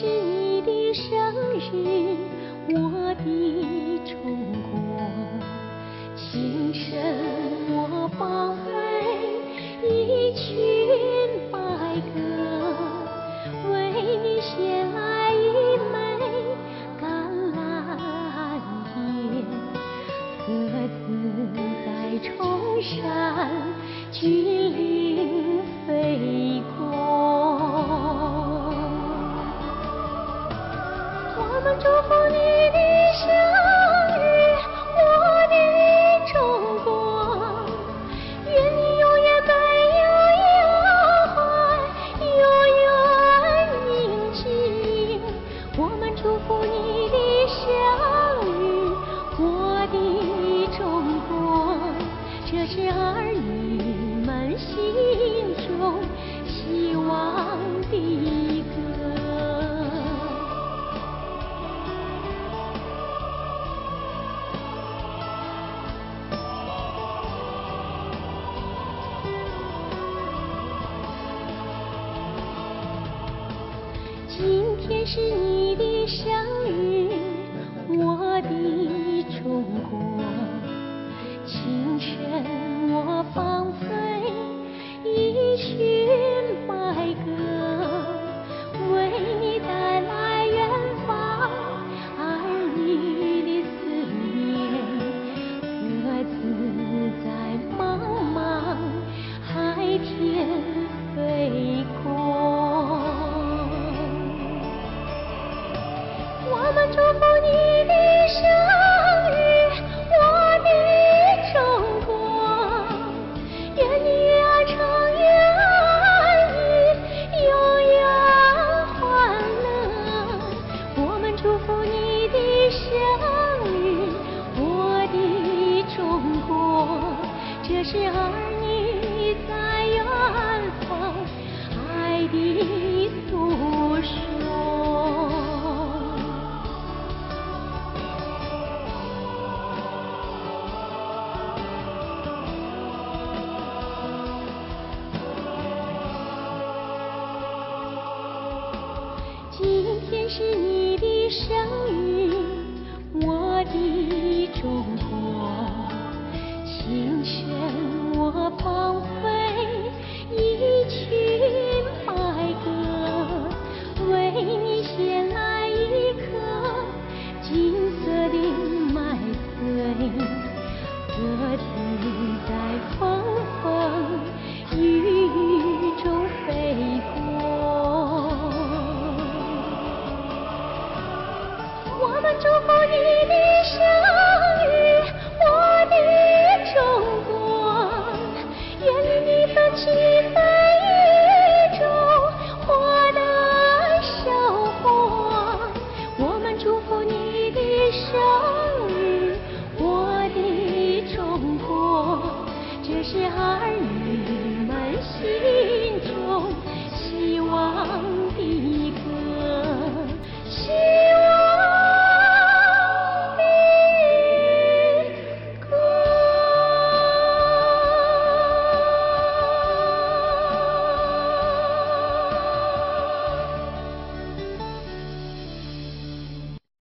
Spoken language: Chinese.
是你的生日我的中国清晨我放飞一群白鸽为你衔来一枚橄榄叶鸽子在崇山峻岭飞过是儿女们心中希望的歌今天是你的生今天是你的生日我的中国清晨我放飞一群白鸽为你衔来一颗金色的麦穗歌子在儿女们心中。